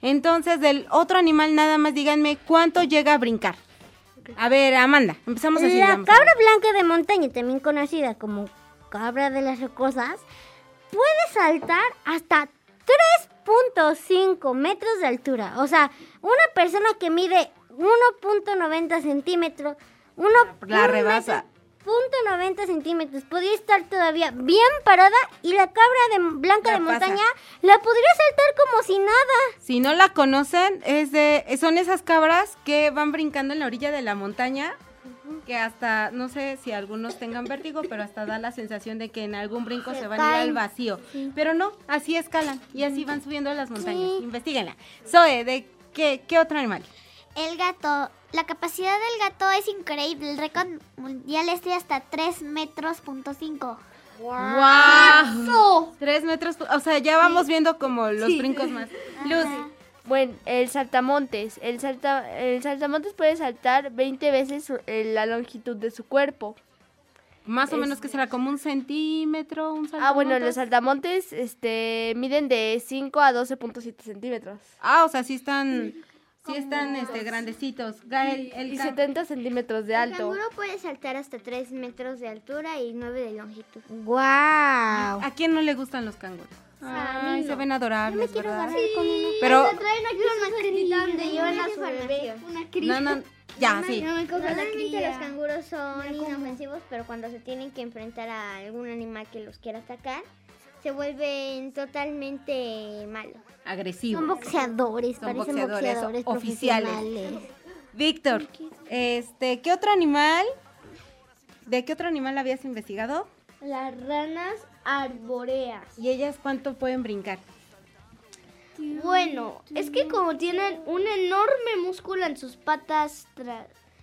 Entonces, del otro animal nada más díganme cuánto llega a brincar. A ver, Amanda, empezamos así. La a cabra blanca de montaña, también conocida como cabra de las rocosas, puede saltar hasta 3.5 metros de altura. O sea, una persona que mide 1.90 centímetros, uno, La rebasa. Metro punto 90 centímetros, podría estar todavía bien parada y la cabra de blanca La de pasa. montaña la podría saltar como si nada. Si no la conocen, es de, son esas cabras que van brincando en la orilla de la montaña, que hasta, no sé si algunos tengan vértigo, pero hasta da la sensación de que en algún brinco se, Se van a ir al vacío. Pero no, así escalan y así van subiendo las montañas. Investíguenla. Zoe, ¿de qué, qué otro animal? El gato. La capacidad del gato es increíble. El récord mundial es de hasta 3 metros punto 5. ¡Wow! Tres metros, o sea, ya vamos viendo como los Sí. brincos más. Luz, Bueno, el saltamontes. El, salta, el saltamontes puede saltar 20 veces su- eh, la longitud de su cuerpo. más o menos que será como un centímetro, un Ah, bueno, los saltamontes. saltamontes este, miden de 5 a 12.7 centímetros. Ah, o sea, sí están, sí están este, grandecitos. Gael, el Y ca- 70 centímetros de El alto. canguro puede saltar hasta 3 metros de altura y 9 de longitud. ¡Wow! ¿A quién no le gustan los canguros? A Ay, mí se no. ven adorables, ¿verdad? con uno. Pero, Traen aquí una cría donde llevan a su bebé. Una cría. no, no, ya, sí. No me Normalmente los canguros son inofensivos, pero cuando se tienen que enfrentar a algún animal que los quiera atacar, se vuelven totalmente malos. Agresivos. Son boxeadores, Son parecen boxeadores boxeadores, oficiales. Víctor, este, ¿qué otro animal? ¿De qué otro animal habías investigado? Las ranas arbóreas. ¿Y ellas cuánto pueden brincar? Bueno, es que como tienen un enorme músculo en sus patas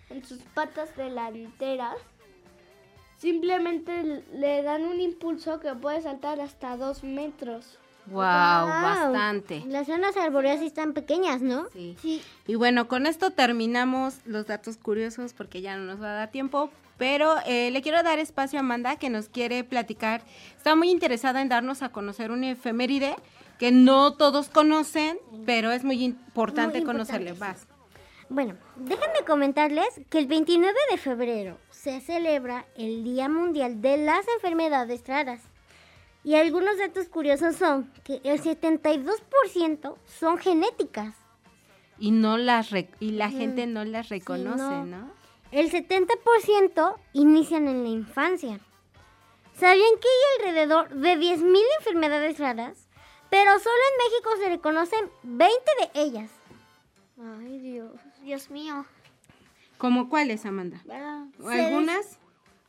en sus patas delanteras, simplemente le dan un impulso que puede saltar hasta dos metros. Wow, Wow. bastante. Las zonas arbóreas sí están pequeñas, ¿no? Sí. Y bueno, con esto terminamos los datos curiosos porque ya no nos va a dar tiempo. Pero eh, le quiero dar espacio a Amanda que nos quiere platicar. Está muy interesada en darnos a conocer una efeméride que no todos conocen, pero es muy importante Muy conocerle. Vas. Bueno, déjenme comentarles que el 29 de febrero se celebra el Día Mundial de las Enfermedades Raras. Y algunos datos curiosos son que el 72% son genéticas. Y no las y la Mm. gente no las reconoce, no. ¿no? El 70% inician en la infancia. ¿Sabían que hay alrededor de 10.000 enfermedades raras? Pero solo en México se reconocen 20 de ellas. Ay, Dios. Dios mío. ¿Cómo cuáles, Amanda? ¿O Se ¿Algunas?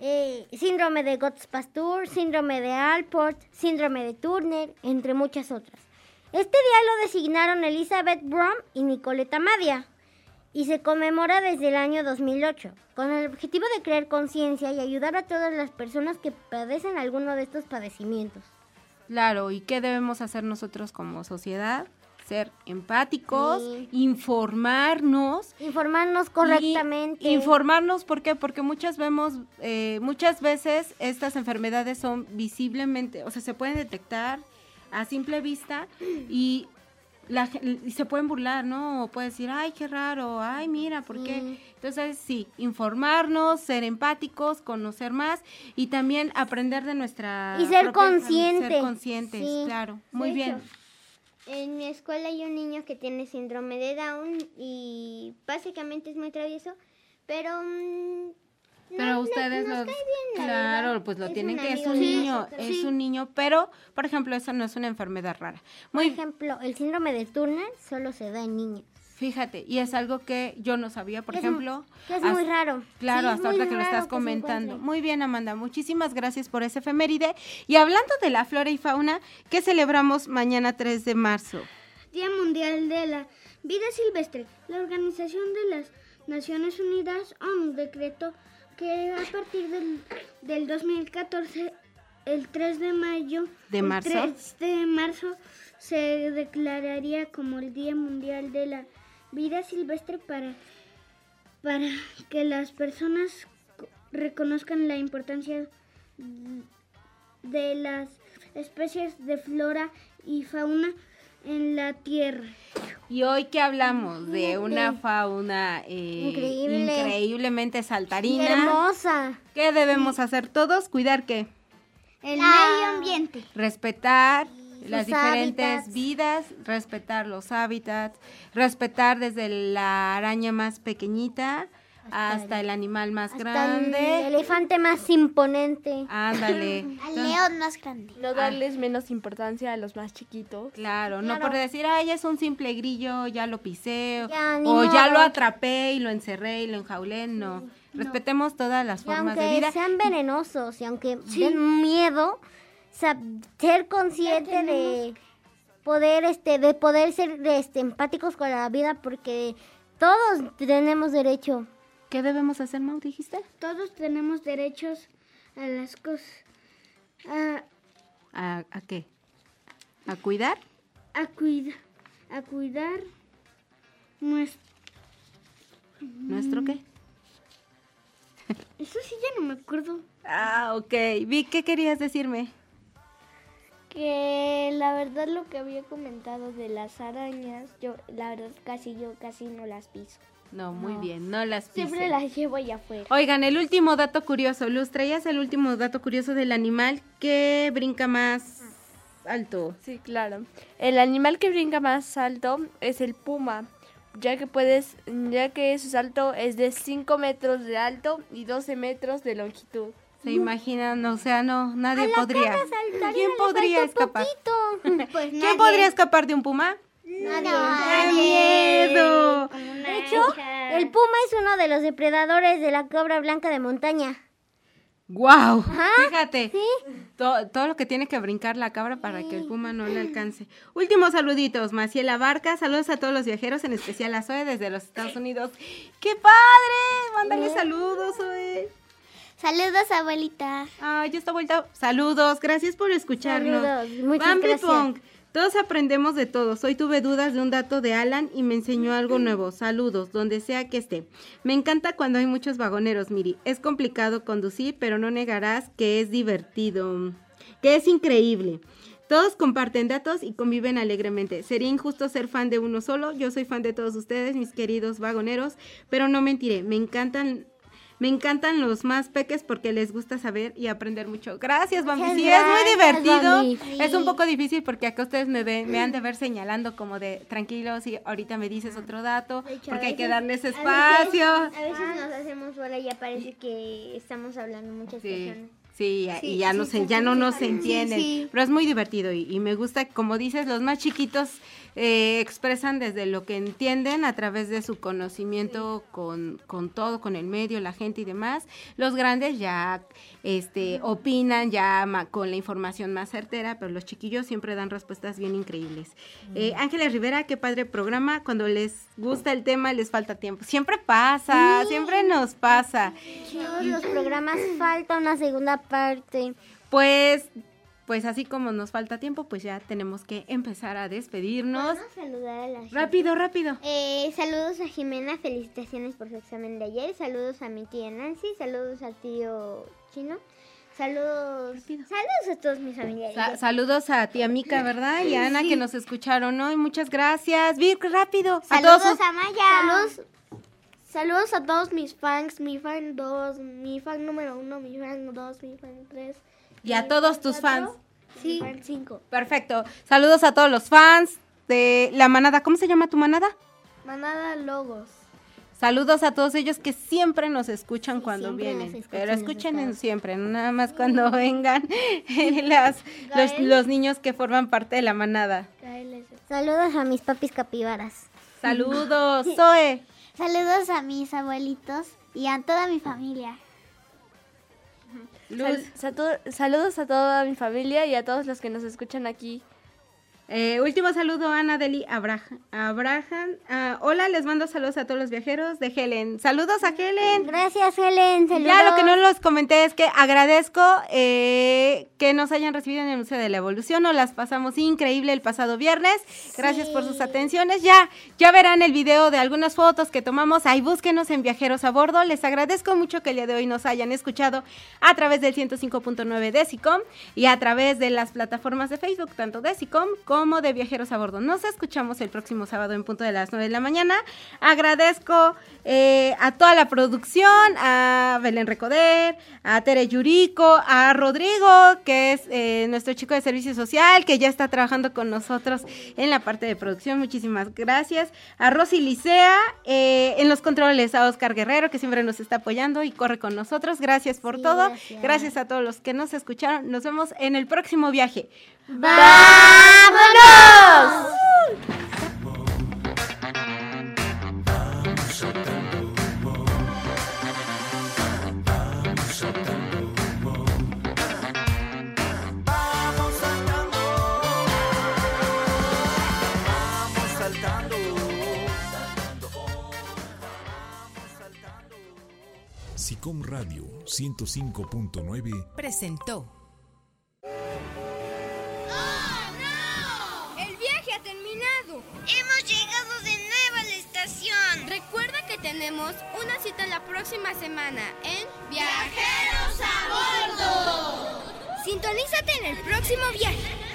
Eh, síndrome de Gotts-Pasteur, síndrome de Alport, síndrome de Turner, entre muchas otras. Este día lo designaron Elizabeth Brom y Nicoleta Madia y se conmemora desde el año 2008 con el objetivo de crear conciencia y ayudar a todas las personas que padecen alguno de estos padecimientos. Claro, ¿y qué debemos hacer nosotros como sociedad? Ser empáticos, Sí. informarnos. Informarnos correctamente. Informarnos, ¿por qué? Porque muchas vemos, eh, muchas veces estas enfermedades son visiblemente, o sea, se pueden detectar a simple vista y, la, y se pueden burlar, ¿no? O puede decir, ay, qué raro, ay, mira, ¿por qué? Entonces, sí, informarnos, ser empáticos, conocer más y también aprender de nuestra... Y ser propia consciente. Ser conscientes, Sí. claro. Muy bien. En mi escuela hay un niño que tiene síndrome de Down y básicamente es muy travieso, pero... no- Pero no- ustedes nos lo, cae bien, la claro, verdad. pues lo Es tienen que es un niño, nosotros. es Sí. un niño, pero por ejemplo, eso no es una enfermedad rara. Por Muy ejemplo, el síndrome de Turner solo se da en niños. Fíjate, y es algo que yo no sabía, por es ejemplo. que es muy raro. Claro, Sí, hasta muy ahorita que lo estás comentando. Muy bien, Amanda, muchísimas gracias por ese efeméride. Y hablando de la flora y fauna, ¿qué celebramos mañana 3 de marzo? Día Mundial de la Vida Silvestre. La Organización de las Naciones Unidas, ONU, decretó que a partir del, del 2014, el 3 de mayo, ¿De el marzo? 3 de marzo se declararía como el Día Mundial de la Vida Silvestre para, para que las personas co- reconozcan la importancia de las especies de flora y fauna en la Tierra. Y hoy que hablamos de una fauna eh, Increíble. increíblemente saltarina. Hermosa. ¿Qué debemos hacer todos? Cuidar qué? El medio ambiente. respetar las diferentes hábitats. vidas, respetar los hábitats, respetar desde la araña más pequeñita hasta, el animal más Hasta grande. el elefante más imponente. Ándale. Al león más grande. No darles menos importancia a los más chiquitos. Claro, no por decir, ay, es un simple grillo, ya lo pisé, Ya, o ya lo atrapé y lo encerré y lo enjaulé, no. Respetemos todas las Y formas de aunque vida. sean venenosos y aunque den miedo, ser consciente de poder este de poder ser este empáticos con la vida porque todos tenemos derecho. ¿Qué debemos hacer, Mau, dijiste? Todos tenemos derechos a las cosas. A, ¿A, a qué? ¿A cuidar? a, cuida- a cuidar nuestro... ¿Nuestro qué? Eso sí ya no me acuerdo. Ah, ok. Vic, ¿qué querías decirme? Que la verdad lo que había comentado de las arañas, yo la verdad casi yo casi no las piso. No, muy bien, no las Siempre pisen. las llevo allá afuera. Oigan, el último dato curioso. Luz, traías el último dato curioso del animal que brinca más alto. Sí, claro. El animal que brinca más alto es el puma, ya que puedes, ya que su salto es de 5 metros de alto y 12 metros de longitud. ¿Se imaginan? O sea, no, nadie podría. ¿Quién podría escapar? Pues ¿Quién podría escapar de un puma? Nadie. miedo! De hecho, el puma es uno de los depredadores de la cobra blanca de montaña. ¡Guau! Fíjate, to- todo lo que tiene que brincar la cabra para que el puma no le alcance. Últimos saluditos, Maciela Barca, saludos a todos los viajeros, en especial a Zoe desde los Estados Unidos. ¡Qué padre! Mándale saludos, Zoe. Saludos, abuelita. Ay, ya está vuelta. Saludos, gracias por escucharnos. Saludos, muchas Bambi gracias. Pong, todos aprendemos de todos. Hoy tuve dudas de un dato de Alan y me enseñó algo nuevo. Saludos, donde sea que esté. Me encanta cuando hay muchos vagoneros, Miri. Es complicado conducir, pero no negarás que es divertido, que es increíble. Todos comparten datos y conviven alegremente. Sería injusto ser fan de uno solo. Yo soy fan de todos ustedes, mis queridos vagoneros, pero no mentiré. Me encantan me encantan los más peques porque les gusta saber y aprender mucho. Gracias, Bambi. Muchas Sí, es muy divertido. Es un poco difícil porque acá ustedes me ven, me han de ver señalando como de tranquilos y ahorita me dices otro dato porque hay que darles espacio. A veces nos hacemos bola y ya parece que estamos hablando muchas Sí. personas. Sí, Sí, y ya sí, no se, ya no nos entienden, sí. pero es muy divertido y, y me gusta, como dices, los más chiquitos eh, expresan desde lo que entienden a través de su conocimiento con, con todo, con el medio, la gente y demás. Los grandes ya este, opinan ya ma- con la información más certera, pero los chiquillos siempre dan respuestas bien increíbles. Eh, Ángeles Rivera, qué padre programa. Cuando les gusta el tema, les falta tiempo. Siempre pasa, siempre nos pasa. Todos los programas falta una segunda parte. Pues, pues así como nos falta tiempo, pues ya tenemos que empezar a despedirnos. Vamos a saludar a la gente. Rápido, rápido. Eh, saludos a Jimena, felicitaciones por su examen de ayer. Saludos a mi tía Nancy, saludos al tío Chino. Saludos, saludos a todos mis familiares. Sa- saludos a tía Mica, ¿verdad? Y a Ana que nos escucharon hoy. Muchas gracias. Vir, rápido. A Saludos todos a Maya. Saludos, saludos a todos mis fans, mi fan 2, mi fan número 1, mi fan 2, mi fan 3. Y a todos tus fans. Sí. 5. Perfecto. Saludos a todos los fans de la manada. ¿Cómo se llama tu manada? Manada Logos. Saludos a todos ellos que siempre nos escuchan cuando vienen. escuchan pero escuchen siempre, no nada más cuando vengan las, los, Gael. los niños que forman parte de la manada. Saludos a mis papis capibaras. Saludos, Zoe. Saludos a mis abuelitos y a toda mi familia. Sal- saludos a toda mi familia y a todos los que nos escuchan aquí. Eh, último saludo a Ana Deli Abraham. Abraham. Ah, hola, les mando saludos a todos los viajeros de Helen. Saludos a Helen. Gracias, Helen. Ya lo que no los comenté es que agradezco eh, que nos hayan recibido en el Museo de la Evolución. Nos las pasamos increíble el pasado viernes. Gracias por sus atenciones. Ya, ya verán el video de algunas fotos que tomamos. Ahí búsquenos en Viajeros a Bordo. Les agradezco mucho que el día de hoy nos hayan escuchado a través del 105.9 de SICOM y a través de las plataformas de Facebook, tanto de SICOM como de Viajeros a Bordo. Nos escuchamos el próximo sábado en punto de las 9 de la mañana. Agradezco eh, a toda la producción, a Belén Recoder, a Tere Yurico, a Rodrigo, que es eh, nuestro chico de servicio social, que ya está trabajando con nosotros en la parte de producción. Muchísimas gracias. A Rosy Licea, eh, en los controles, a Oscar Guerrero, que siempre nos está apoyando y corre con nosotros. Gracias por todo. gracias. gracias a todos los que nos escucharon. Nos vemos en el próximo viaje. ¡Vámonos! Vamos saltando, vamos saltando, SICOM Radio 105.9 presentó. ¡Hemos llegado de nuevo a la estación! Recuerda que tenemos una cita la próxima semana en Viajeros a Bordo. Sintonízate en el próximo viaje.